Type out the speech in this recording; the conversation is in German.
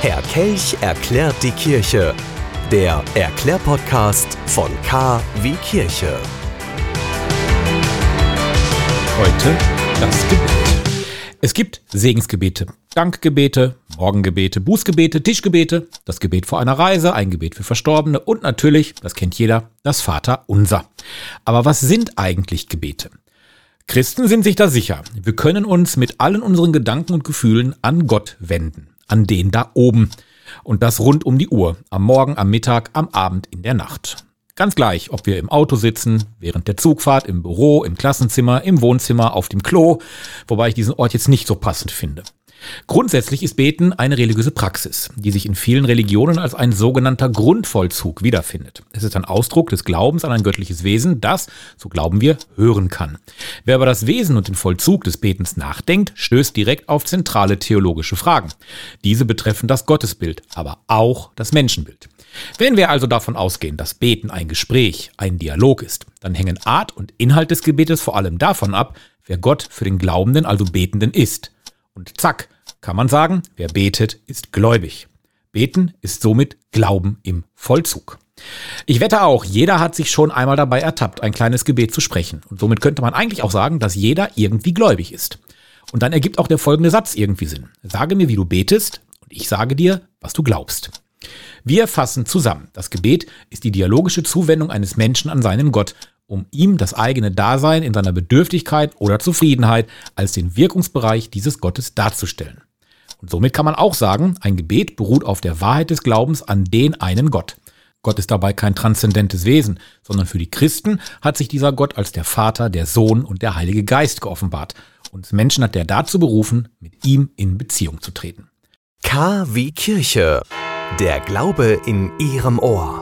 Kelch erklärt die Kirche. Der Erklärpodcast von K wie Kirche. Heute das Gebet. Es gibt Segensgebete, Dankgebete, Morgengebete, Bußgebete, Tischgebete, das Gebet vor einer Reise, ein Gebet für Verstorbene und natürlich, das kennt jeder, das Vater unser. Aber was sind eigentlich Gebete? Christen sind sich da sicher. Wir können uns mit allen unseren Gedanken und Gefühlen an Gott wenden, an den da oben. Und das rund um die Uhr, am Morgen, am Mittag, am Abend, in der Nacht. Ganz gleich, ob wir im Auto sitzen, während der Zugfahrt, im Büro, im Klassenzimmer, im Wohnzimmer, auf dem Klo, wobei ich diesen Ort jetzt nicht so passend finde. Grundsätzlich ist Beten eine religiöse Praxis, die sich in vielen Religionen als ein sogenannter Grundvollzug wiederfindet. Es ist ein Ausdruck des Glaubens an ein göttliches Wesen, das, so glauben wir, hören kann. Wer über das Wesen und den Vollzug des Betens nachdenkt, stößt direkt auf zentrale theologische Fragen. Diese betreffen das Gottesbild, aber auch das Menschenbild. Wenn wir also davon ausgehen, dass Beten ein Gespräch, ein Dialog ist, dann hängen Art und Inhalt des Gebetes vor allem davon ab, wer Gott für den Glaubenden, also Betenden ist. Und zack, kann man sagen, wer betet, ist gläubig. Beten ist somit Glauben im Vollzug. Ich wette auch, jeder hat sich schon einmal dabei ertappt, ein kleines Gebet zu sprechen. Und somit könnte man eigentlich auch sagen, dass jeder irgendwie gläubig ist. Und dann ergibt auch der folgende Satz irgendwie Sinn. Sage mir, wie du betest, und ich sage dir, was du glaubst. Wir fassen zusammen. Das Gebet ist die dialogische Zuwendung eines Menschen an seinen Gott um ihm das eigene Dasein in seiner Bedürftigkeit oder Zufriedenheit als den Wirkungsbereich dieses Gottes darzustellen. Und somit kann man auch sagen, ein Gebet beruht auf der Wahrheit des Glaubens an den einen Gott. Gott ist dabei kein transzendentes Wesen, sondern für die Christen hat sich dieser Gott als der Vater, der Sohn und der Heilige Geist geoffenbart. Uns Menschen hat er dazu berufen, mit ihm in Beziehung zu treten. K wie Kirche. Der Glaube in Ihrem Ohr.